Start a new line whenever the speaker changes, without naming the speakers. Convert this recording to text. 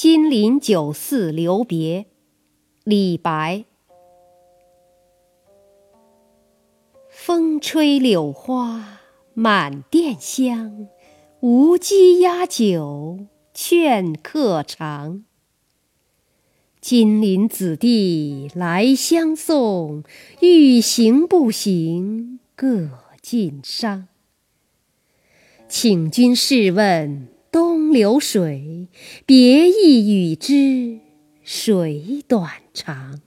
金陵酒肆留别，李白。风吹柳花满店香，无鸡压酒劝客尝。金陵子弟来相送，欲行不行各尽觞。请君试问流水，别意与之水短长？